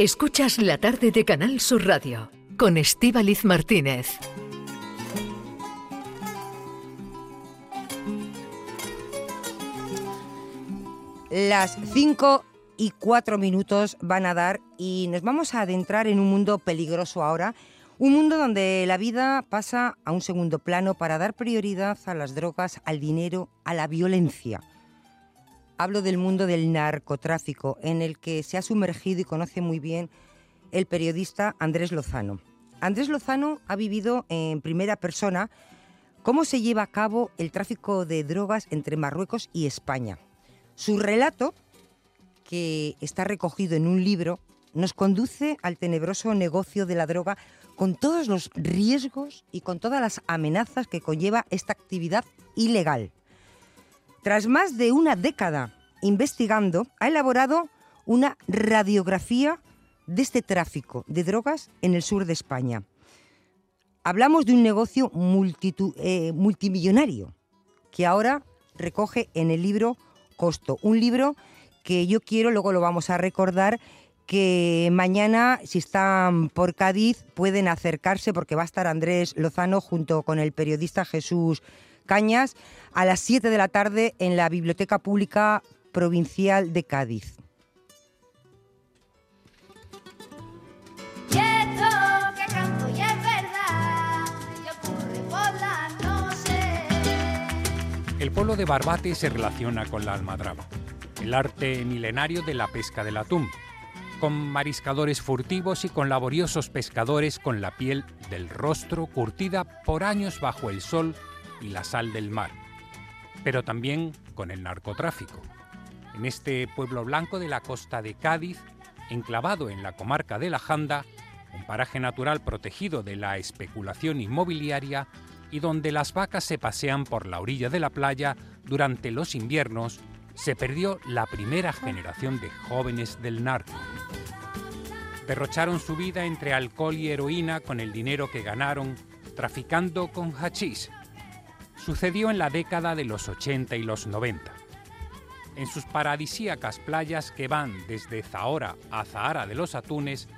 Escuchas la tarde de Canal Sur Radio con Estíbaliz Martínez. Las 5 y 4 minutos van a dar y nos vamos a adentrar en un mundo peligroso ahora, un mundo donde la vida pasa a un segundo plano para dar prioridad a las drogas, al dinero, a la violencia. Hablo del mundo del narcotráfico, en el que se ha sumergido y conoce muy bien el periodista Andrés Lozano. Andrés Lozano ha vivido en primera persona cómo se lleva a cabo el tráfico de drogas entre Marruecos y España. Su relato, que está recogido en un libro, nos conduce al tenebroso negocio de la droga con todos los riesgos y con todas las amenazas que conlleva esta actividad ilegal. Tras más de una década investigando, ha elaborado una radiografía de este tráfico de drogas en el sur de España. Hablamos de un negocio eh, multimillonario que ahora recoge en el libro costo. Un libro que yo quiero, luego lo vamos a recordar, que mañana, si están por Cádiz, pueden acercarse porque va a estar Andrés Lozano junto con el periodista Jesús Cañas a las 7 de la tarde en la Biblioteca Pública Provincial de Cádiz. El pueblo de Barbate se relaciona con la almadraba, el arte milenario de la pesca del atún, con mariscadores furtivos y con laboriosos pescadores con la piel del rostro curtida por años bajo el sol y la sal del mar, pero también con el narcotráfico. En este pueblo blanco de la costa de Cádiz, enclavado en la comarca de la Janda, un paraje natural protegido de la especulación inmobiliaria, y donde las vacas se pasean por la orilla de la playa durante los inviernos, se perdió la primera generación de jóvenes del narco. Derrocharon su vida entre alcohol y heroína con el dinero que ganaron traficando con hachís. Sucedió en la década de los 80 y los 90. En sus paradisíacas playas que van desde Zahora a Zahara de los Atunes,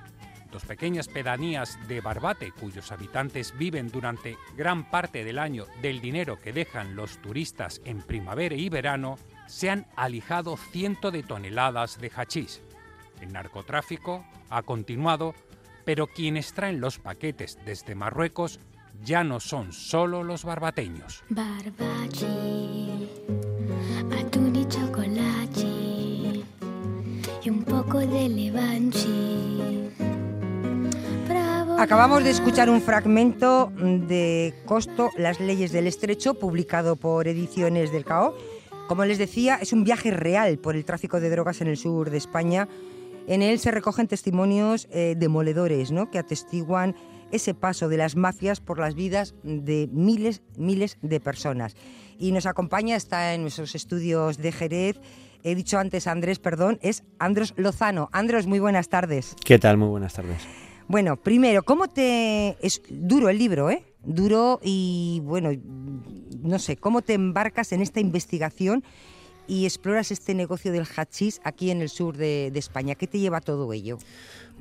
dos pequeñas pedanías de Barbate, cuyos habitantes viven durante gran parte del año del dinero que dejan los turistas en primavera y verano, se han alijado cientos de toneladas de hachís. El narcotráfico ha continuado, pero quienes traen los paquetes desde Marruecos ya no son solo los barbateños. atún y chocolate y un poco de Acabamos de escuchar un fragmento de Costo, Las leyes del estrecho, publicado por Ediciones del CAO. Como les decía, es un viaje real por el tráfico de drogas en el sur de España. En él se recogen testimonios eh, demoledores ¿no? que atestiguan ese paso de las mafias por las vidas de miles, miles de personas. Y nos acompaña, está en nuestros estudios de Jerez, he dicho antes Andrés, perdón, es Andros Lozano. Andros, muy buenas tardes. ¿Qué tal? Muy buenas tardes. Bueno, primero, ¿cómo te... Es duro el libro, ¿eh? Duro y, bueno, no sé, ¿cómo te embarcas en esta investigación y exploras este negocio del hachís aquí en el sur de, de España? ¿Qué te lleva todo ello?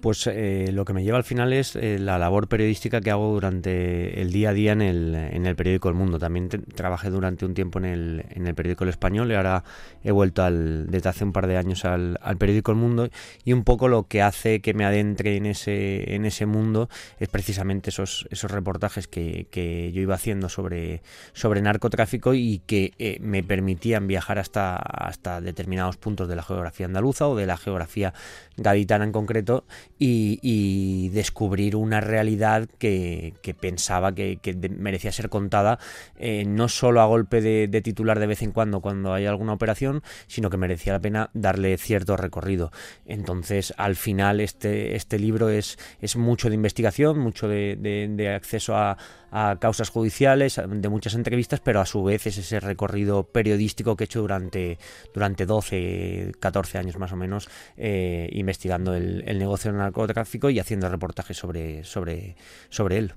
Pues eh, lo que me lleva al final es eh, la labor periodística que hago durante el día a día en el, en el periódico El Mundo. También trabajé durante un tiempo en el, en el periódico El Español y ahora he vuelto al, desde hace un par de años al, al, periódico El Mundo y un poco lo que hace que me adentre en ese, en ese mundo es precisamente esos, esos reportajes que, que yo iba haciendo sobre, sobre narcotráfico y que eh, me permitían viajar hasta, hasta determinados puntos de la geografía andaluza o de la geografía gaditana en concreto y, descubrir una realidad que, pensaba que, merecía ser contada eh, no solo a golpe de, titular de vez en cuando cuando hay alguna operación, sino que merecía la pena darle cierto recorrido. Entonces, al final, este, este libro es, es mucho de investigación, mucho de acceso a, a causas judiciales, de muchas entrevistas, pero a su vez es ese recorrido periodístico que he hecho durante, durante 12, 14 años más o menos, eh, investigando el, negocio del narcotráfico y haciendo reportajes sobre, sobre, sobre él.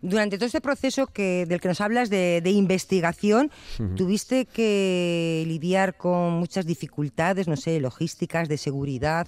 Durante todo este proceso que, del que nos hablas de, investigación, tuviste que lidiar con muchas dificultades, no sé, logísticas, de seguridad.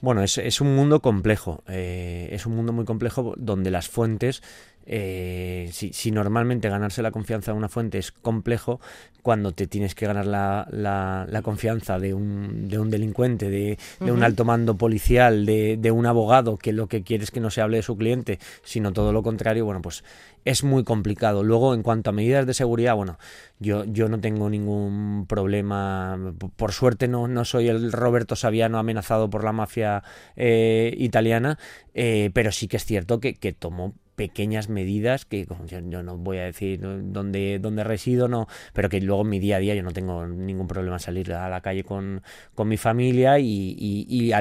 Bueno, es, es un mundo complejo, eh, es un mundo muy complejo donde las fuentes eh, si, si, normalmente ganarse la confianza de una fuente es complejo, cuando te tienes que ganar la, la, confianza de un, de un delincuente, de, de un alto mando policial, de, de, un abogado que lo que quiere es que no se hable de su cliente, sino todo lo contrario, bueno, pues es muy complicado. Luego, en cuanto a medidas de seguridad, bueno, yo, yo no tengo ningún problema. Por suerte no, no soy el Roberto Saviano amenazado por la mafia eh, italiana, eh, pero sí que es cierto que, que tomó pequeñas medidas que yo, no voy a decir dónde, dónde resido, no, pero que luego en mi día a día yo no tengo ningún problema salir a la calle con, con mi familia y, y,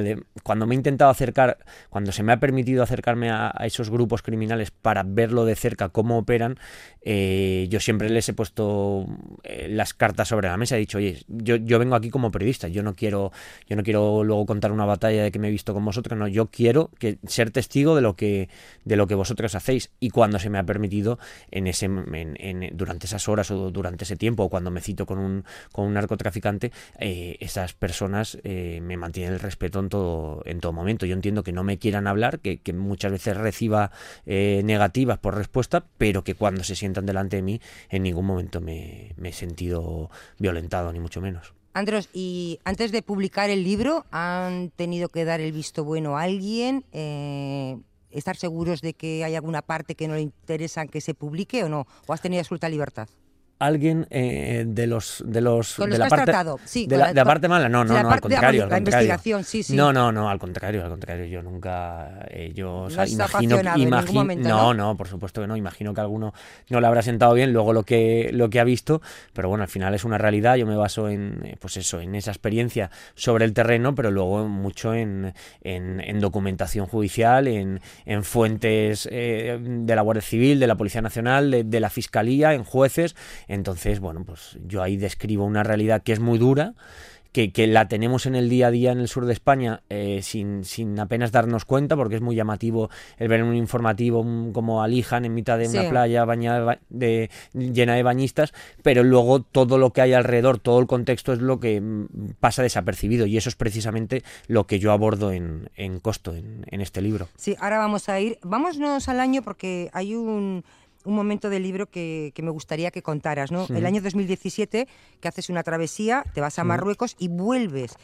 cuando me he intentado acercar, cuando se me ha permitido acercarme a, esos grupos criminales para verlo de cerca, cómo operan, eh, yo siempre les he puesto eh, las cartas sobre la mesa, he dicho, oye, yo, yo vengo aquí como periodista, yo no quiero, yo no quiero luego contar una batalla de que me he visto con vosotros, no, yo quiero que ser testigo de lo que, de lo que vosotros hacéis y cuando se me ha permitido en ese durante esas horas o durante ese tiempo o cuando me cito con un, con un narcotraficante eh, esas personas eh, me mantienen el respeto en todo en todo momento yo entiendo que no me quieran hablar que, muchas veces reciba eh, negativas por respuesta pero que cuando se sientan delante de mí en ningún momento me, me he sentido violentado ni mucho menos Andros, y antes de publicar el libro, ¿han tenido que dar el visto bueno a alguien? Eh, estar seguros de que hay alguna parte que no le interesa que se publique o no? ¿O has tenido absoluta libertad? Alguien eh, de los de los, de la parte sí, de, la, parte mala no no no al contrario, al investigación sí sí. No no no al contrario al contrario yo nunca eh, yo imagino, no no por supuesto que no imagino que alguno no le habrá sentado bien luego lo que lo que ha visto pero bueno al final es una realidad yo me baso en eh, pues eso en esa experiencia sobre el terreno pero luego mucho en, en, documentación judicial en, en fuentes de la Guardia Civil de la Policía Nacional de, de la Fiscalía en jueces entonces, bueno, pues yo ahí describo una realidad que es muy dura, que, que, la tenemos en el día a día en el sur de España eh, sin, sin, apenas darnos cuenta, porque es muy llamativo el ver un informativo como alijan en mitad de una playa bañada de, llena de bañistas, pero luego todo lo que hay alrededor, todo el contexto es lo que mm, pasa desapercibido y eso es precisamente lo que yo abordo en, en Costo, en, en este libro. Sí, ahora vamos a ir, vámonos al año porque hay un un momento del libro que, me gustaría que contaras, ¿no? El año 2017, que haces una travesía, te vas a Marruecos y vuelves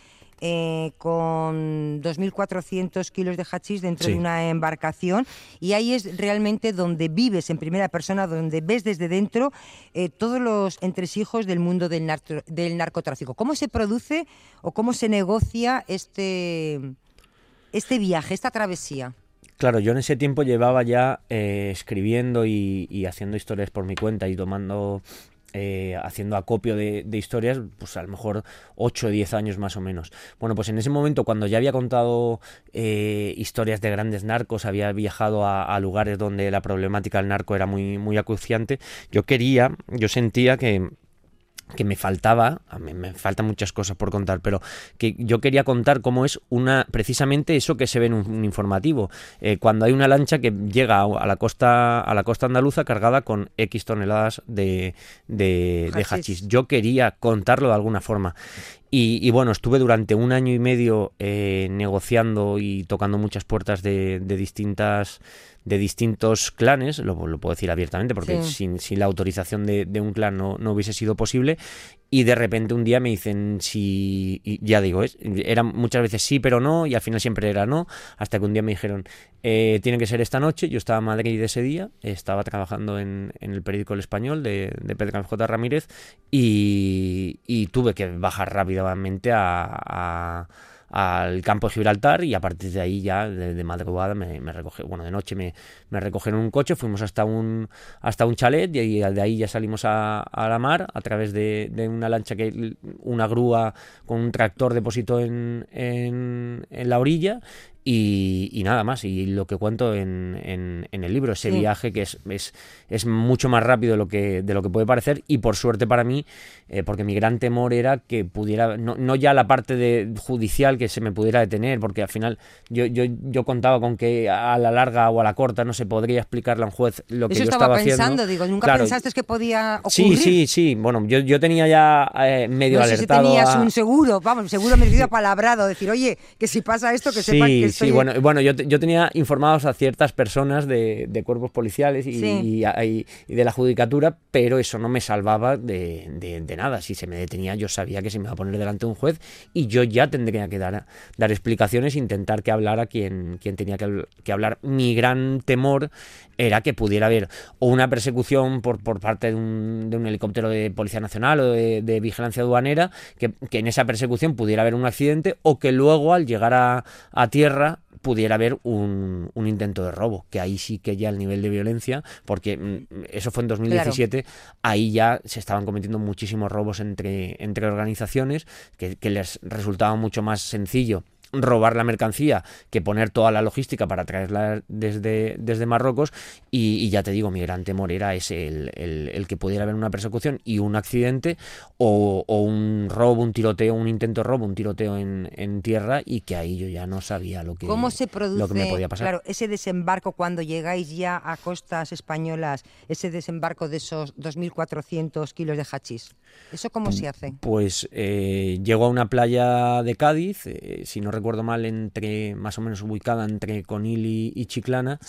eh, con 2.400 kilos de hachís dentro de una embarcación y ahí es realmente donde vives en primera persona, donde ves desde dentro eh, todos los entresijos del mundo del, del narcotráfico. ¿Cómo se produce o cómo se negocia este, este viaje, esta travesía? Claro, yo en ese tiempo llevaba ya eh, escribiendo y, haciendo historias por mi cuenta y tomando, eh, haciendo acopio de, historias, pues a lo mejor 8 o 10 años más o menos. Bueno, pues en ese momento, cuando ya había contado eh, historias de grandes narcos, había viajado a, lugares donde la problemática del narco era muy, muy acuciante, yo quería, yo sentía que que me faltaba, a mí me faltan muchas cosas por contar, pero que yo quería contar cómo es una precisamente eso que se ve en un, informativo, eh, cuando hay una lancha que llega a la costa a la costa andaluza cargada con X toneladas de, de, hachís. Yo quería contarlo de alguna forma y, bueno, estuve durante un año y medio eh, negociando y tocando muchas puertas de, de distintas de distintos clanes, lo, puedo decir abiertamente porque sin, la autorización de, un clan no, hubiese sido posible, y de repente un día me dicen si, ya digo, es, era muchas veces sí, pero no, y al final siempre era no, hasta que un día me dijeron, eh, tiene que ser esta noche, yo estaba en Madrid ese día, estaba trabajando en, el periódico El Español de, de Pedro J. Ramírez, y, tuve que bajar rápidamente a al campo de Gibraltar y a partir de ahí ya de, madrugada me, me bueno de noche me, me recogieron un coche, fuimos hasta un hasta un chalet y de ahí ya salimos a, la mar a través de, una lancha que una grúa con un tractor depositó en, en, en la orilla y, nada más. Y lo que cuento en, en, el libro, ese viaje que es, es, es, mucho más rápido de lo, que, de lo que puede parecer y por suerte para mí, eh, porque mi gran temor era que pudiera, no, no, ya la parte de judicial que se me pudiera detener, porque al final yo, yo, yo contaba con que a la larga o a la corta no se podría explicarle a un juez lo que yo estaba, pensando, digo, nunca pensaste que podía ocurrir. Sí, sí, sí, bueno, yo, yo tenía ya eh, medio no sé alertado. Si tenías un seguro, vamos, seguro me he palabrado, decir, oye, que si pasa esto, que sepa que Sí, bueno, bueno yo, yo tenía informados a ciertas personas de, de cuerpos policiales y, y, de la judicatura, pero eso no me salvaba de, de, nada. Si se me detenía, yo sabía que se me iba a poner delante de un juez y yo ya tendría que dar, dar explicaciones, intentar que hablara quien, quien tenía que, que hablar. Mi gran temor era que pudiera haber o una persecución por, por parte de un, de un helicóptero de Policía Nacional o de, de vigilancia aduanera, que, que, en esa persecución pudiera haber un accidente o que luego al llegar a, a tierra pudiera haber un, un, intento de robo, que ahí sí que ya el nivel de violencia, porque mm, eso fue en 2017, ahí ya se estaban cometiendo muchísimos robos entre, entre organizaciones, que, que les resultaba mucho más sencillo robar la mercancía que poner toda la logística para traerla desde, desde Marruecos y, ya te digo, mi gran temor era ese, el, el, que pudiera haber una persecución y un accidente o, un robo, un tiroteo, un intento de robo, un tiroteo en, en, tierra y que ahí yo ya no sabía lo que, ¿Cómo se produce, lo que me podía pasar. Claro, ese desembarco cuando llegáis ya a costas españolas, ese desembarco de esos 2.400 kilos de hachís, ¿eso cómo se hace? Pues eh, llego a una playa de Cádiz, eh, si no recuerdo mal, entre más o menos ubicada entre Conil y, Chiclana.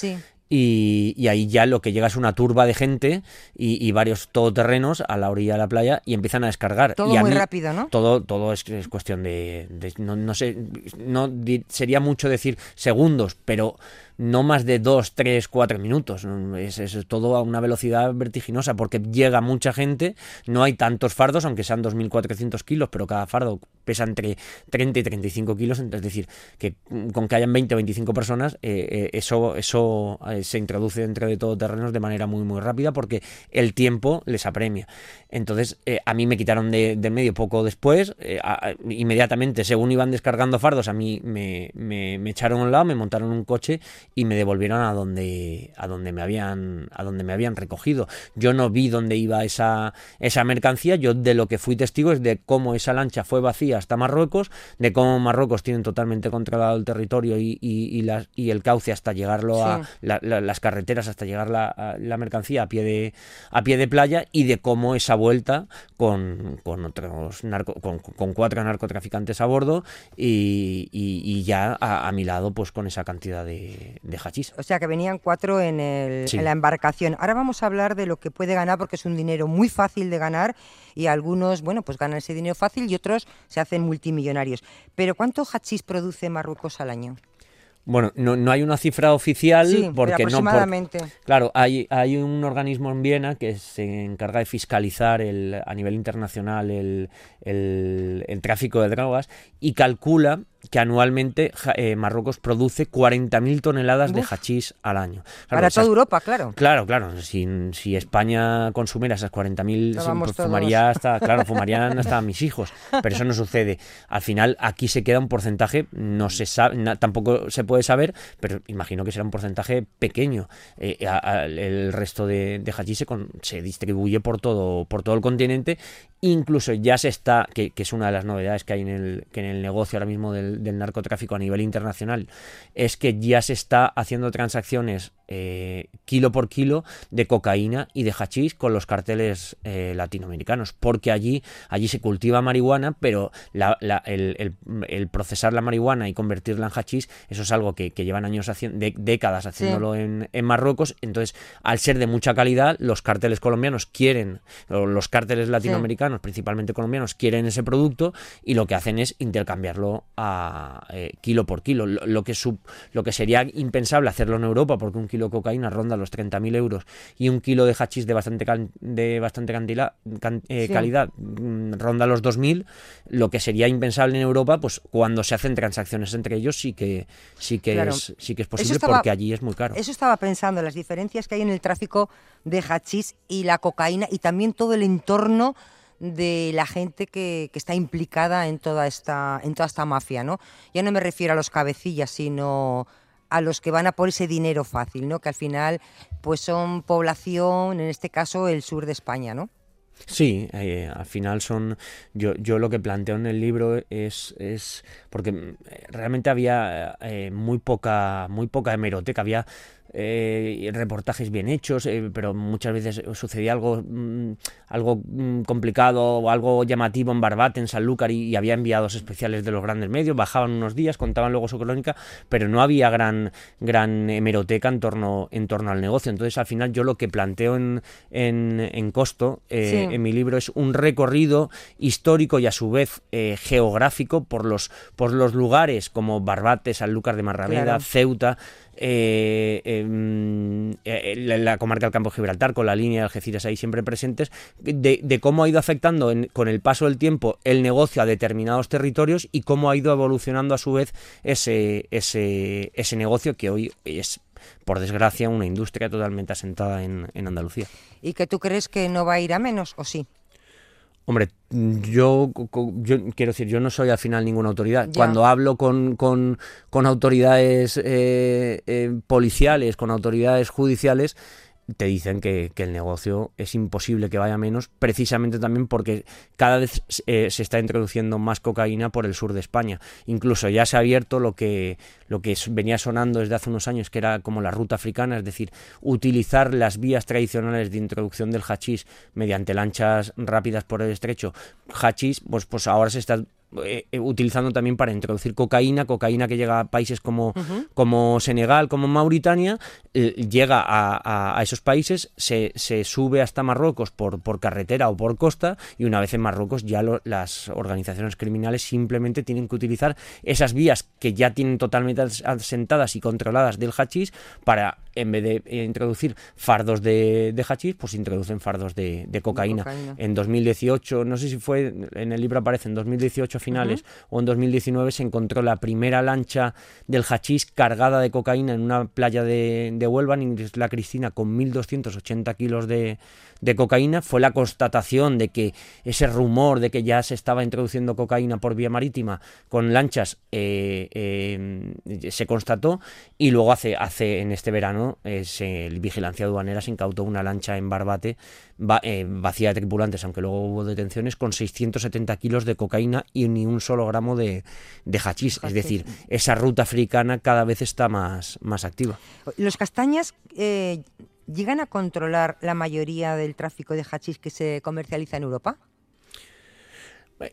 Y, ahí ya lo que llega es una turba de gente y, varios todoterrenos a la orilla de la playa y empiezan a descargar. Todo muy rápido, ¿no? Todo, todo es, cuestión de, no, sé, no sería mucho decir segundos, pero no más de 2, 3, 4 minutos. Es, es, todo a una velocidad vertiginosa porque llega mucha gente, no hay tantos fardos, aunque sean 2.400 kilos, pero cada fardo pesa entre 30 y 35 kilos, es decir, que con que hayan 20 o 25 personas, eh, eh, eso, eso eh, se introduce dentro de todo terrenos de manera muy, muy rápida porque el tiempo les apremia. Entonces, a mí me quitaron de, medio poco después, inmediatamente, según iban descargando fardos, a mí me, me, me echaron a un lado, me montaron un coche y me devolvieron a donde, a donde me habían, a donde me habían recogido. Yo no vi dónde iba esa, esa mercancía, yo de lo que fui testigo es de cómo esa lancha fue vacía hasta Marruecos, de cómo Marruecos tienen totalmente controlado el territorio y, y, y el cauce hasta llegarlo a las carreteras, hasta llegar la, la, mercancía a pie, de, a pie de playa y de cómo esa vuelta con, con otros narco, con, con, cuatro narcotraficantes a bordo y, ya a, a mi lado pues con esa cantidad de, de hachís. O sea que venían cuatro en, el, en la embarcación. Ahora vamos a hablar de lo que puede ganar porque es un dinero muy fácil de ganar y algunos, bueno, pues ganan ese dinero fácil y otros se hacen multimillonarios. Pero ¿cuánto hachís produce Marruecos al año? Bueno, no, no, hay una cifra oficial sí, porque aproximadamente. no. claro, hay, hay un organismo en Viena que se encarga de fiscalizar el, a nivel internacional el, el, el tráfico de drogas y calcula que anualmente eh, Marruecos produce 40.000 toneladas de hachís al año. Para toda Europa, claro. Claro, claro. Si, si España consumiera esas 40.000, pues fumaría hasta, claro, fumarían hasta mis hijos. Pero eso no sucede. Al final, aquí se queda un porcentaje, no se sabe, tampoco se puede saber, pero imagino que será un porcentaje pequeño. Eh, el resto de, de hachís se, se, distribuye por todo, por todo el continente. Incluso ya se está, que, que, es una de las novedades que hay en el, que en el negocio ahora mismo del, del, narcotráfico a nivel internacional es que ya se está haciendo transacciones eh, kilo por kilo de cocaína y de hachís con los carteles eh, latinoamericanos, porque allí, allí se cultiva marihuana, pero la, la, el, el, procesar la marihuana y convertirla en hachís, eso es algo que, que llevan años haciendo, de, décadas haciéndolo sí. en, en, Marruecos, entonces al ser de mucha calidad, los carteles colombianos quieren, o los carteles latinoamericanos, sí. principalmente colombianos, quieren ese producto y lo que hacen es intercambiarlo a eh, kilo por kilo, lo, lo que sub, lo que sería impensable hacerlo en Europa, porque un kilo de cocaína ronda los 30.000 euros y un kilo de hachís de bastante, can, de bastante cantidad, can, eh, sí. calidad mm, ronda los 2.000, lo que sería impensable en Europa, pues cuando se hacen transacciones entre ellos sí que, sí que, claro. es, sí que es posible estaba, porque allí es muy caro. Eso estaba pensando, las diferencias que hay en el tráfico de hachís y la cocaína y también todo el entorno de la gente que, que, está implicada en toda esta en toda esta mafia, ¿no? Ya no me refiero a los cabecillas, sino a los que van a por ese dinero fácil, ¿no? Que al final pues son población, en este caso el sur de España, ¿no? Sí, eh, al final son. Yo, yo lo que planteo en el libro es. es porque mm, realmente había eh, muy poca. muy poca hemeroteca. Había eh, reportajes bien hechos, eh, pero muchas veces sucedía algo, mm, algo mm, complicado o algo llamativo en Barbate, en Sanlúcar, y, y, había enviados especiales de los grandes medios, bajaban unos días, contaban luego su crónica, pero no había gran, gran hemeroteca en torno, en torno al negocio. Entonces, al final, yo lo que planteo en, en, en Costo, eh, sí. en mi libro, es un recorrido histórico y a su vez geográfico por los, por los lugares como Barbate, Sanlúcar de Marrameda, claro. Ceuta, eh, eh, la, la, comarca del Campo de Gibraltar, con la línea de Algeciras ahí siempre presentes, de, de cómo ha ido afectando con el paso del tiempo el negocio a determinados territorios y cómo ha ido evolucionando a su vez ese, ese, ese negocio que hoy es por desgracia, una industria totalmente asentada en, en, Andalucía. ¿Y que tú crees que no va a ir a menos o sí? Hombre, yo, yo quiero decir, yo no soy al final ninguna autoridad. Ya. Cuando hablo con, con, con autoridades eh, eh, policiales, con autoridades judiciales, te dicen que, el negocio es imposible que vaya menos, precisamente también porque cada vez eh, se está introduciendo más cocaína por el sur de España. Incluso ya se ha abierto lo que, lo que venía sonando desde hace unos años, que era como la ruta africana, es decir, utilizar las vías tradicionales de introducción del hachís mediante lanchas rápidas por el estrecho. Hachís, pues, pues ahora se está eh, utilizando también para introducir cocaína, cocaína que llega a países como, uh -huh. como Senegal, como Mauritania, eh, llega a, a, a, esos países, se, se, sube hasta Marruecos por, por, carretera o por costa y una vez en Marruecos ya lo, las organizaciones criminales simplemente tienen que utilizar esas vías que ya tienen totalmente asentadas y controladas del hachís para, en vez de introducir fardos de, de hachís, pues introducen fardos de, de cocaína. cocaína. En 2018, no sé si fue, en el libro aparece, en 2018 finales uh -huh. o en 2019 se encontró la primera lancha del hachís cargada de cocaína en una playa de, de Huelva, en Isla Cristina, con 1.280 kilos de, de cocaína. Fue la constatación de que ese rumor de que ya se estaba introduciendo cocaína por vía marítima con lanchas eh, eh, se constató y luego hace, hace en este verano eh, se, el Vigilancia Aduanera se incautó una lancha en Barbate va, eh, vacía de tripulantes, aunque luego hubo detenciones, con 670 kilos de cocaína y ni un solo gramo de, de hachís. Es decir, esa ruta africana cada vez está más, más activa. Los castañas eh, llegan a controlar la mayoría del tráfico de hachís que se comercializa en Europa.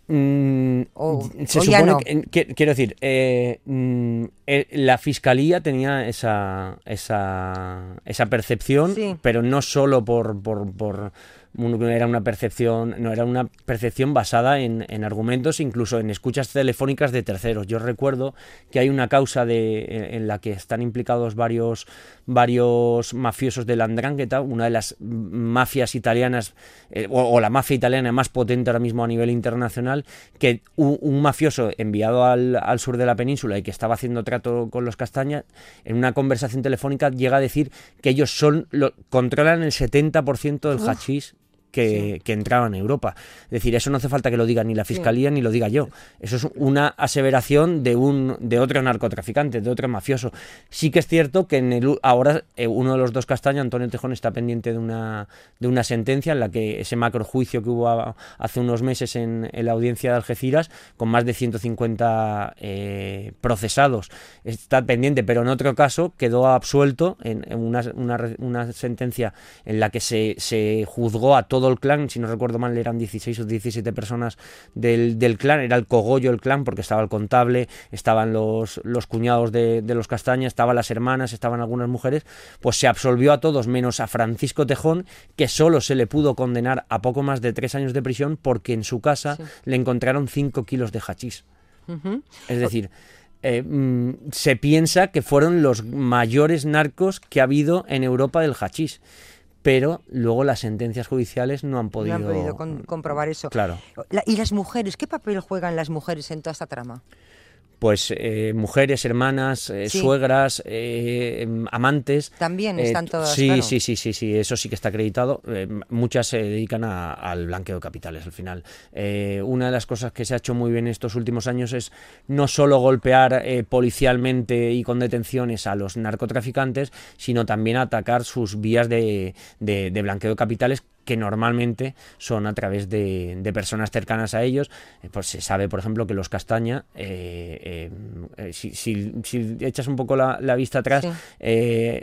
Mm, o, se o supone no. que, quiero decir, eh, mm, eh, la fiscalía tenía esa, esa, esa percepción, sí. pero no solo por, por, por era una percepción, no era una percepción basada en, en, argumentos, incluso en escuchas telefónicas de terceros. Yo recuerdo que hay una causa de, en la que están implicados varios, varios mafiosos de Landrangheta, una de las mafias italianas, eh, o, o, la mafia italiana más potente ahora mismo a nivel internacional, que un, un mafioso enviado al, al, sur de la península y que estaba haciendo trato con los castañas, en una conversación telefónica llega a decir que ellos son lo, controlan el 70% del hachís que, sí. que, entraban en Europa. Es decir, eso no hace falta que lo diga ni la fiscalía sí. ni lo diga yo. Eso es una aseveración de un de otro narcotraficante, de otro mafioso. Sí que es cierto que en el, ahora eh, uno de los dos castaños, Antonio Tejón, está pendiente de una de una sentencia en la que ese macrojuicio que hubo a, hace unos meses en, en, la audiencia de Algeciras, con más de 150 eh, procesados, está pendiente, pero en otro caso quedó absuelto en, en una, una, una, sentencia en la que se, se juzgó a todos todo el clan, si no recuerdo mal, eran 16 o 17 personas del, del clan, era el cogollo el clan, porque estaba el contable, estaban los, los cuñados de, de, los castañas, estaban las hermanas, estaban algunas mujeres, pues se absolvió a todos, menos a Francisco Tejón, que solo se le pudo condenar a poco más de tres años de prisión porque en su casa sí. le encontraron 5 kilos de hachís. Uh -huh. Es decir... Eh, mmm, se piensa que fueron los mayores narcos que ha habido en Europa del hachís pero luego las sentencias judiciales no han podido, no han podido con, comprobar eso. Claro. La, ¿Y las mujeres? ¿Qué papel juegan las mujeres en toda esta trama? Pues eh, mujeres, hermanas, eh, suegras, eh, amantes. También están todas. Sí, sí, sí, sí, sí, eso sí que está acreditado. muchas se dedican al blanqueo de capitales al final. una de las cosas que se ha hecho muy bien estos últimos años es no solo golpear policialmente y con detenciones a los narcotraficantes, sino también atacar sus vías de, de blanqueo de capitales que normalmente son a través de, personas cercanas a ellos. Eh, pues se sabe, por ejemplo, que los Castaña, eh, eh, si, echas un poco la, vista atrás,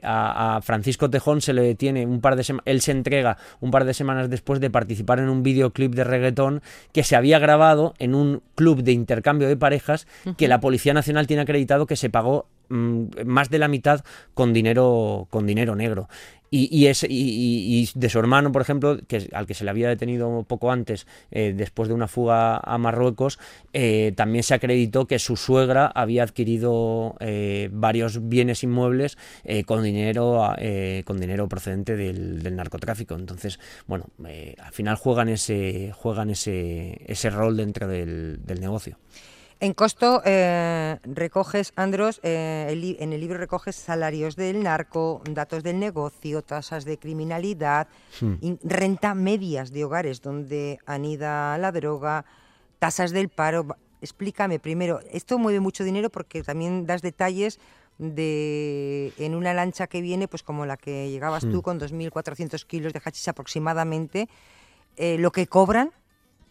a, Francisco Tejón se le detiene un par de semanas, él se entrega un par de semanas después de participar en un videoclip de reggaetón que se había grabado en un club de intercambio de parejas que la Policía Nacional tiene acreditado que se pagó más de la mitad con dinero con dinero negro y, y, de su hermano, por ejemplo, que, al que se le había detenido poco antes, eh, después de una fuga a Marruecos, eh, también se acreditó que su suegra había adquirido eh, varios bienes inmuebles con, dinero, con dinero procedente del, narcotráfico. Entonces, bueno, al final juegan ese, juegan ese, ese rol dentro del negocio. En costo eh, recoges, Andros, eh, en el libro recoges salarios del narco, datos del negocio, tasas de criminalidad, hmm. renta medias de hogares donde anida la droga, tasas del paro. Explícame primero, esto mueve mucho dinero porque también das detalles de en una lancha que viene, pues como la que llegabas tú hmm. con 2.400 kilos de hachís aproximadamente, eh, lo que cobran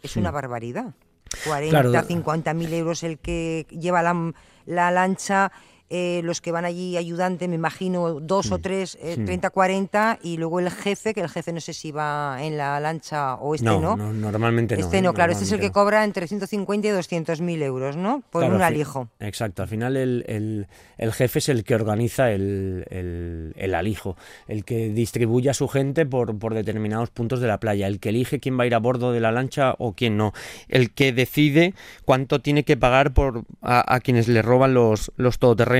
es una barbaridad. 40, 50 mil euros el que lleva la, la lancha eh, los que van allí ayudante, me imagino dos o tres, eh, 30, 40, y luego el jefe, que el jefe no sé si va en la lancha o este no. no, normalmente no. Este no, claro, este es el que cobra entre 150 y 200 mil euros, ¿no? Por un alijo. Exacto, al final el, el, jefe es el que organiza el, el, alijo, el que distribuye a su gente por, por determinados puntos de la playa, el que elige quién va a ir a bordo de la lancha o quién no, el que decide cuánto tiene que pagar por a, a quienes le roban los, los todoterrenos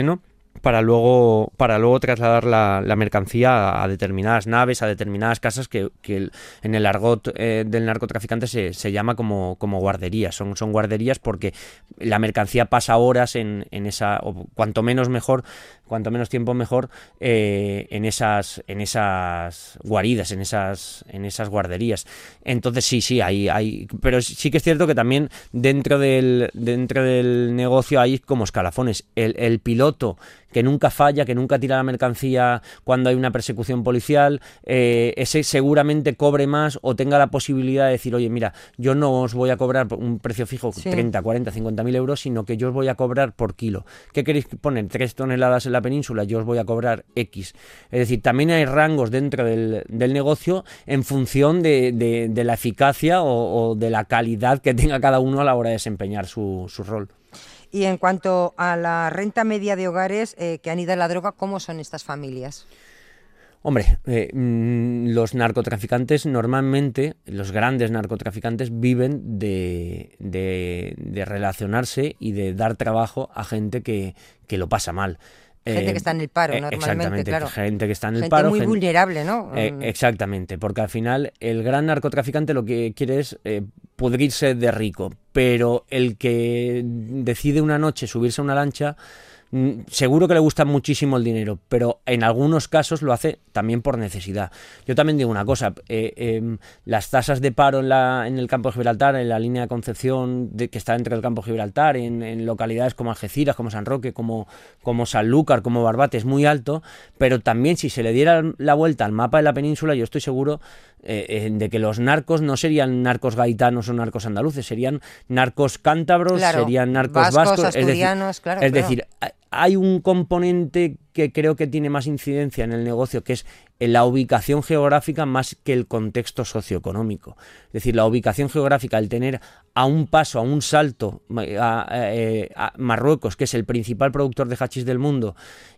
para luego, para luego trasladar la, mercancía a, determinadas naves, a determinadas casas que, en el argot eh, del narcotraficante se, se, llama como, como guarderías. Son, son guarderías porque la mercancía pasa horas en, en esa, o cuanto menos mejor, cuanto menos tiempo mejor, eh, en esas, en esas guaridas, en esas, en esas guarderías. Entonces sí, sí, hay, hay, pero sí que es cierto que también dentro del, dentro del negocio hay como escalafones. El, el piloto que nunca falla, que nunca tira la mercancía cuando hay una persecución policial, eh, ese seguramente cobre más o tenga la posibilidad de decir, oye, mira, yo no os voy a cobrar un precio fijo, 30, 40, 50 mil euros, sino que yo os voy a cobrar por kilo. ¿Qué queréis poner? ¿Tres toneladas en la península? Yo os voy a cobrar X. Es decir, también hay rangos dentro del, negocio en función de, la eficacia o, de la calidad que tenga cada uno a la hora de desempeñar su rol. Y en cuanto a la renta media de hogares eh, que han ido a la droga, ¿cómo son estas familias? Hombre, eh, mm, los narcotraficantes normalmente, los grandes narcotraficantes, viven de, de, relacionarse y de dar trabajo a gente que, que lo pasa mal. Gente que eh, está en el paro, normalmente, exactamente, claro. Gente que está en el paro. muy vulnerable, ¿no? Mm. exactamente, porque al final el gran narcotraficante lo que quiere es pudrirse de rico, pero el que decide una noche subirse a una lancha seguro que le gusta muchísimo el dinero, pero en algunos casos lo hace también por necesidad. Yo también digo una cosa, eh, em, las tasas de paro en, la, en el campo de Gibraltar, en la línea de Concepción de, que está dentro del campo de Gibraltar, en, localidades como Algeciras, como San Roque, como, como Sanlúcar, como Barbate, es muy alto, pero también si se le diera la vuelta al mapa de la península, yo estoy seguro eh, eh, de que los narcos no serían narcos gaitanos o narcos andaluces, serían narcos cántabros, serían narcos vascos, es decir, claro, es decir, hay un componente que creo que tiene más incidencia en el negocio, que es la ubicación geográfica más que el contexto socioeconómico. Es decir, la ubicación geográfica, el tener a un paso, a un salto a, Marruecos, que es el principal productor de hachís del mundo,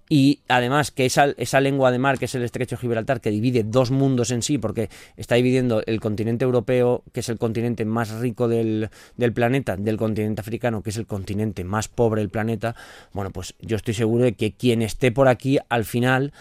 y además que esa, esa lengua de mar, que es el estrecho de Gibraltar, que divide dos mundos en sí, porque está dividiendo el continente europeo, que es el continente más rico del, del planeta, del continente africano, que es el continente más pobre del planeta, bueno, pues yo estoy seguro de que quien esté por aquí al final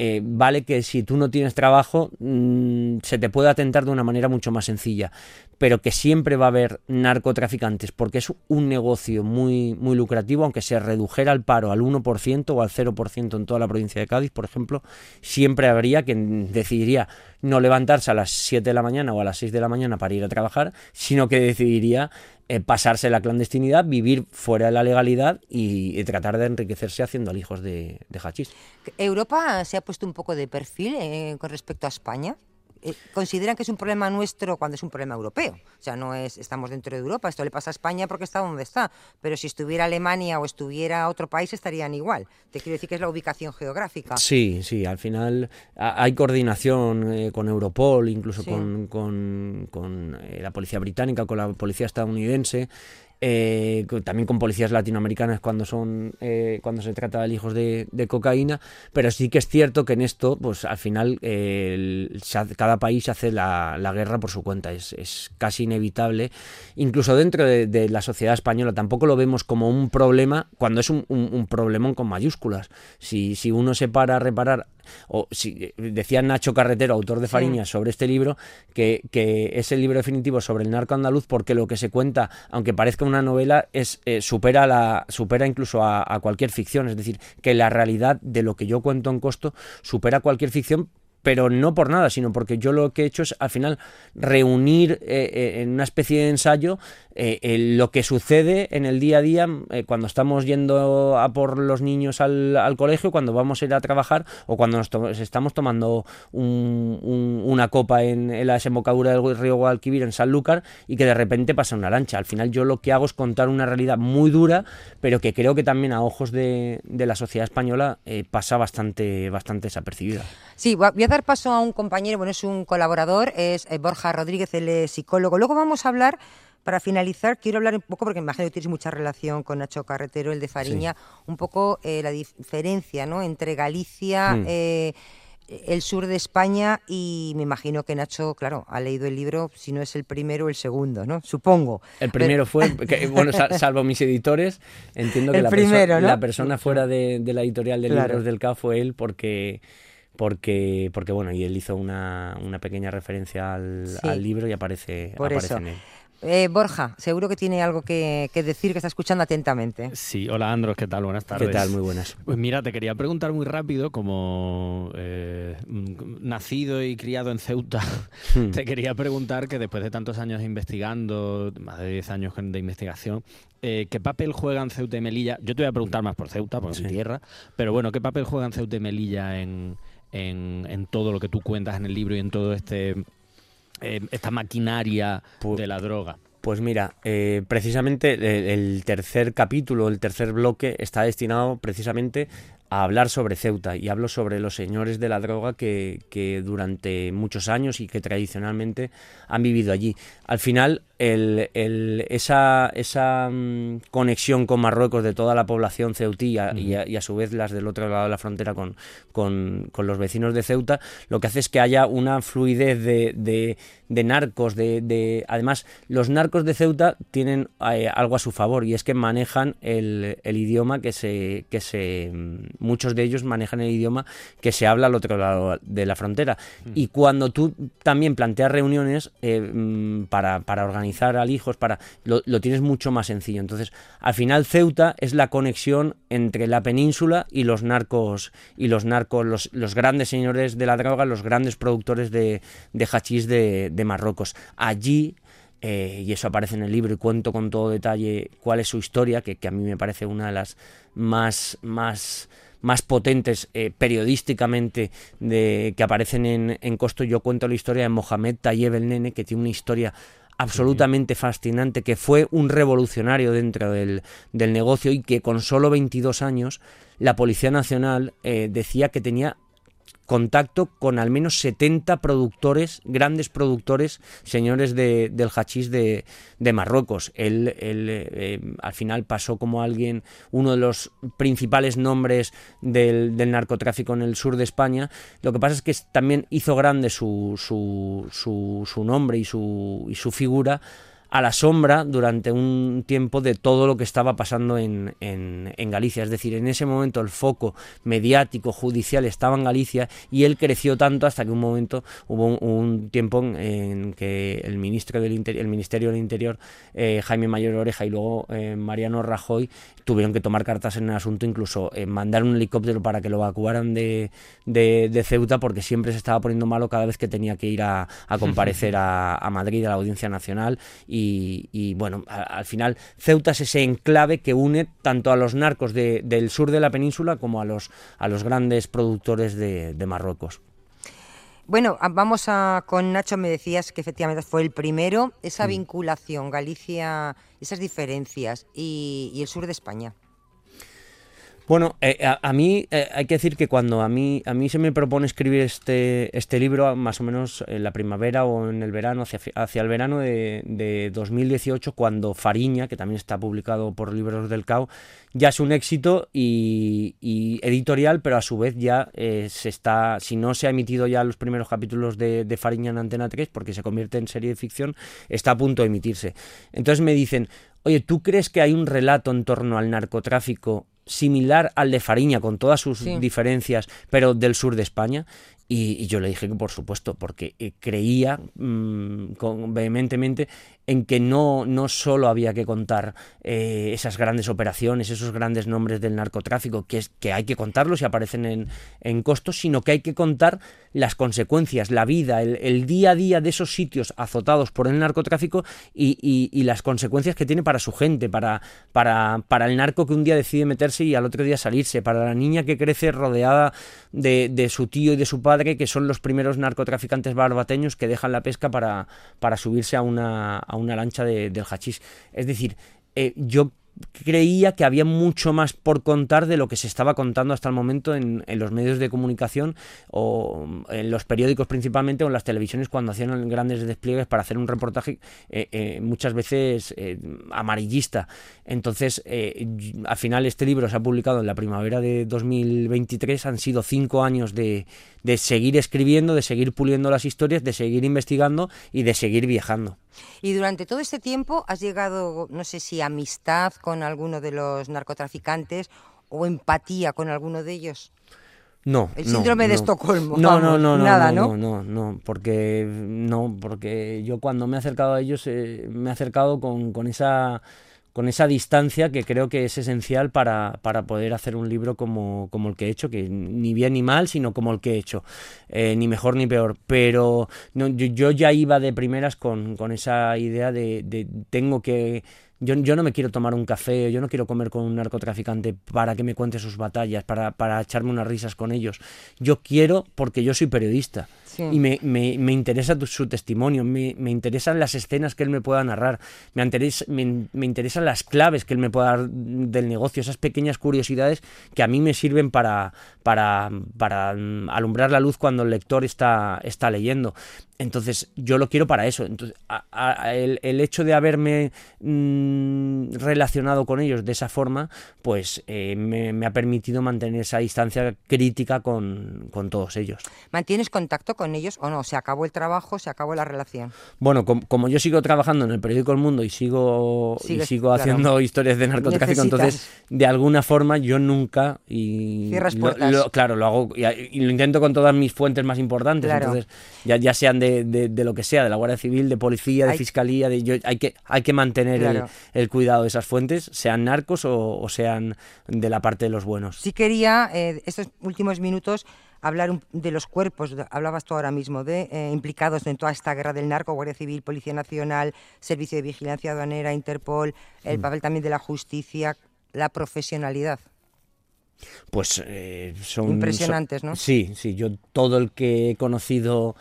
eh, vale que si tú no tienes trabajo mm, se te puede atentar de una manera mucho más sencilla, pero que siempre va a haber narcotraficantes porque es un negocio muy, muy lucrativo, aunque se redujera el paro al 1% o al 0% en toda la provincia de Cádiz, por ejemplo, siempre habría quien decidiría no levantarse a las 7 de la mañana o a las 6 de la mañana para ir a trabajar, sino que decidiría eh, pasarse la clandestinidad, vivir fuera de la legalidad y, tratar de enriquecerse haciendo alijos de, de hachís. ¿Europa se ha puesto un poco de perfil eh, con respecto a España? Eh, consideran que es un problema nuestro cuando es un problema europeo. O sea, no es estamos dentro de Europa, esto le pasa a España porque está donde está, pero si estuviera Alemania o estuviera otro país estarían igual. Te quiero decir que es la ubicación geográfica. Sí, sí, al final hay coordinación eh, con Europol, incluso con, con, eh, la policía británica, con la policía estadounidense. Eh, también con policías latinoamericanas cuando son eh, cuando se trata de hijos de, cocaína pero sí que es cierto que en esto pues al final cada país hace la, guerra por su cuenta es, casi inevitable. Incluso dentro de, la sociedad española tampoco lo vemos como un problema cuando es un, un, problemón con mayúsculas. Si, si uno se para a reparar o si decía Nacho Carretero, autor de Fariñas, sobre este libro, que, es el libro definitivo sobre el narco andaluz porque lo que se cuenta, aunque parezca una novela, es eh, supera la supera incluso a, a cualquier ficción, es decir, que la realidad de lo que yo cuento en costo supera cualquier ficción pero no por nada, sino porque yo lo que he hecho es al final reunir eh, eh, en una especie de ensayo eh, lo que sucede en el día a día cuando estamos yendo a por los niños al, colegio, cuando vamos a ir a trabajar o cuando nos estamos tomando una copa en, la desembocadura del río Guadalquivir en Sanlúcar y que de repente pasa una lancha. Al final yo lo que hago es contar una realidad muy dura, pero que creo que también a ojos de, la sociedad española pasa bastante, bastante desapercibida. Sí, voy a dar paso a un compañero, bueno, es un colaborador, es eh, Borja Rodríguez, el psicólogo. Luego vamos a hablar, para finalizar, quiero hablar un poco, porque me imagino que tienes mucha relación con Nacho Carretero, el de Fariña, un poco eh, la diferencia ¿no? entre Galicia... Mm. Eh, el sur de España y me imagino que Nacho, claro, ha leído el libro, si no es el primero, el segundo, ¿no? Supongo. El primero fue, bueno, salvo mis editores, entiendo que la, la, persona fuera de, la editorial de libros del CA fue él porque porque, porque bueno, y él hizo una, una pequeña referencia al, libro y aparece, aparece en él. Eh, Borja, seguro que tiene algo que, decir, que está escuchando atentamente. Sí, hola Andros, ¿qué tal? Buenas tardes. ¿Qué tal? Muy buenas. Pues mira, te quería preguntar muy rápido, como eh, nacido y criado en Ceuta, hmm. te quería preguntar que después de tantos años investigando, más de 10 años de investigación, eh, ¿qué papel juegan Ceuta y Melilla? Yo te voy a preguntar más por Ceuta, por mi tierra, pero bueno, ¿qué papel juegan Ceuta y Melilla en, en, todo lo que tú cuentas en el libro y en todo este eh, esta maquinaria de la droga? Pues mira, eh, precisamente el, tercer capítulo, el tercer bloque está destinado precisamente a hablar sobre Ceuta y hablo sobre los señores de la droga que, que durante muchos años y que tradicionalmente han vivido allí. Al final, el, el, esa, esa mm, conexión con Marruecos de toda la población ceutí y, a, su vez las del otro lado de la frontera con, con, con, los vecinos de Ceuta, lo que hace es que haya una fluidez de, de, de narcos. De, de, además, los narcos de Ceuta tienen eh, algo a su favor y es que manejan el, el idioma que se, que se mm, muchos de ellos manejan el idioma que se habla al otro lado de la frontera. Mm. Y cuando tú también planteas reuniones eh, mm, para, para, organizar alijos, para, lo, tienes mucho más sencillo. Entonces, al final Ceuta es la conexión entre la península y los narcos, y los narcos, los, los grandes señores de la droga, los grandes productores de, de hachís de, de Marruecos. Allí eh, y eso aparece en el libro y cuento con todo detalle cuál es su historia, que, que, a mí me parece una de las más, más más potentes eh, periodísticamente de, que aparecen en, en Costo. Yo cuento la historia de Mohamed Tayeb el Nene, que tiene una historia absolutamente fascinante, que fue un revolucionario dentro del, del, negocio y que con solo 22 años la Policía Nacional eh, decía que tenía contacto con al menos 70 productores, grandes productores, señores de, del hachís de, de, Marruecos. Él, eh, al final pasó como alguien, uno de los principales nombres del, del, narcotráfico en el sur de España. Lo que pasa es que también hizo grande su, su, su, su nombre y su, y su figura a la sombra durante un tiempo de todo lo que estaba pasando en, en, Galicia. Es decir, en ese momento el foco mediático, judicial estaba en Galicia y él creció tanto hasta que un momento hubo un, tiempo en, que el ministro del el Ministerio del Interior, eh, Jaime Mayor Oreja y luego eh, Mariano Rajoy tuvieron que tomar cartas en el asunto, incluso eh, mandar un helicóptero para que lo evacuaran de, de, Ceuta porque siempre se estaba poniendo malo cada vez que tenía que ir a, comparecer a, a Madrid, a la Audiencia Nacional y, bueno, al final Ceuta es ese enclave que une tanto a los narcos del sur de la península como a los, a los grandes productores de, Marruecos. Bueno, vamos a con Nacho, me decías que efectivamente fue el primero, esa mm. vinculación, Galicia, esas diferencias y el sur de España. Bueno, eh, a, mí eh, hay que decir que cuando a mí, a mí se me propone escribir este, este libro, más o menos en la primavera o en el verano, hacia, hacia el verano de, de 2018, cuando Fariña, que también está publicado por Libros del CAO, ya es un éxito y, editorial, pero a su vez ya eh, se está, si no se ha emitido ya los primeros capítulos de, de Fariña en Antena 3, porque se convierte en serie de ficción, está a punto de emitirse. Entonces me dicen, oye, ¿tú crees que hay un relato en torno al narcotráfico similar al de Fariña, con todas sus diferencias, pero del sur de España. Y, yo le dije que por supuesto, porque eh, creía mm, vehementemente en que no, no solo había que contar eh, esas grandes operaciones, esos grandes nombres del narcotráfico, que, es, que hay que contarlos y aparecen en, en costos, sino que hay que contar las consecuencias, la vida, el, día a día de esos sitios azotados por el narcotráfico y, y, las consecuencias que tiene para su gente, para, para, para, el narco que un día decide meterse y al otro día salirse, para la niña que crece rodeada de, de su tío y de su padre, que son los primeros narcotraficantes barbateños que dejan la pesca para, para subirse a una una lancha de, del hachís. Es decir, eh, yo creía que había mucho más por contar de lo que se estaba contando hasta el momento en, los medios de comunicación o en los periódicos principalmente o en las televisiones cuando hacían grandes despliegues para hacer un reportaje eh, eh, muchas veces eh, amarillista. Entonces, al final este libro se ha publicado en la primavera de 2023, han sido cinco años de, de seguir escribiendo, de seguir puliendo las historias, de seguir investigando y de seguir viajando. Y durante todo este tiempo has llegado, no sé si amistad con alguno de los narcotraficantes o empatía con alguno de ellos. No. El síndrome de Estocolmo. No, no, no, nada, no, no, no, porque no, porque yo cuando me he acercado a ellos eh, me he acercado con, con esa con esa distancia que creo que es esencial para, para poder hacer un libro como, como, el que he hecho, que ni bien ni mal, sino como el que he hecho, eh, ni mejor ni peor. Pero no, yo, ya iba de primeras con, con esa idea de, de tengo que yo, yo, no me quiero tomar un café, yo no quiero comer con un narcotraficante para que me cuente sus batallas, para, para echarme unas risas con ellos. Yo quiero porque yo soy periodista y me, me, me interesa su testimonio, me, me, interesan las escenas que él me pueda narrar, me, interesa, me, interesan las claves que él me pueda dar del negocio, esas pequeñas curiosidades que a mí me sirven para, para, para alumbrar la luz cuando el lector está, está leyendo. Entonces, yo lo quiero para eso. Entonces, el, hecho de haberme mm, relacionado con ellos de esa forma, pues eh, me, ha permitido mantener esa distancia crítica con, con, todos ellos. ¿Mantienes contacto con ellos o no? ¿Se acabó el trabajo, se acabó la relación? Bueno, como yo sigo trabajando en el periódico El Mundo y sigo, y sigo haciendo historias de narcotráfico, entonces, de alguna forma, yo nunca... Y lo, claro, lo hago y, lo intento con todas mis fuentes más importantes. Entonces, ya, ya sean de de, lo que sea, de la Guardia Civil, de policía, de fiscalía, de, hay, que, hay que mantener el, cuidado de esas fuentes, sean narcos o, sean de la parte de los buenos. Sí quería, eh, estos últimos minutos, hablar de los cuerpos, hablabas tú ahora mismo, de eh, implicados en toda esta guerra del narco, Guardia Civil, Policía Nacional, Servicio de Vigilancia Aduanera, Interpol, el mm. papel también de la justicia, la profesionalidad. Pues eh, son... Impresionantes, ¿no? Sí, sí, yo todo el que he conocido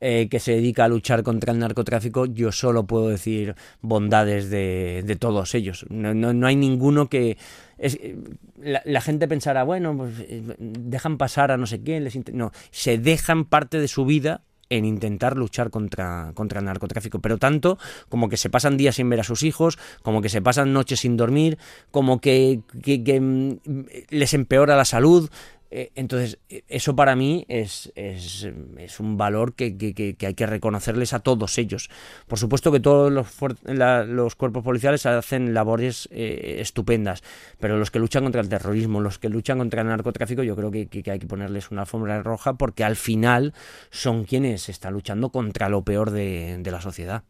eh, que se dedica a luchar contra el narcotráfico, yo solo puedo decir bondades de, todos ellos. No, hay ninguno que... Eh, la, gente pensará, bueno, pues eh, dejan pasar a no sé quién, no, se dejan parte de su vida en intentar luchar contra, contra el narcotráfico, pero tanto como que se pasan días sin ver a sus hijos, como que se pasan noches sin dormir, como que, que mm, les empeora la salud, entonces, e, eso para mí es, es, un valor que, hay que reconocerles a todos ellos. Por supuesto que todos los, la, los cuerpos policiales hacen labores eh, estupendas, pero los que luchan contra el terrorismo, los que luchan contra el narcotráfico, yo creo que, hay que ponerles una alfombra roja porque al final son quienes están luchando contra lo peor de, de la sociedad.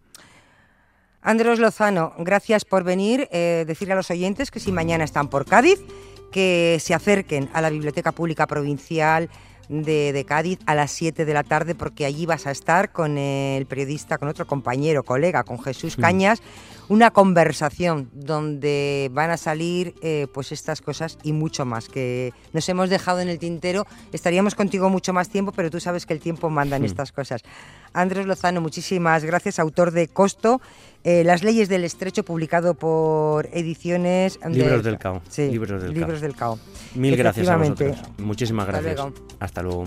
Andrés Lozano, gracias por venir. Eh, decirle a los oyentes que si mañana están por Cádiz, que se acerquen a la Biblioteca Pública Provincial de, Cádiz a las 7 de la tarde, porque allí vas a estar con el periodista, con otro compañero, colega, con Jesús. Cañas, una conversación donde van a salir eh, pues estas cosas y mucho más que nos hemos dejado en el tintero. Estaríamos contigo mucho más tiempo, pero tú sabes que el tiempo manda en mm. estas cosas. Andrés Lozano, muchísimas gracias, autor de Costo eh, las leyes del estrecho, publicado por ediciones... Libros del CAO. Sí, libros del, Mil gracias a vosotros. Muchísimas gracias. Hasta luego.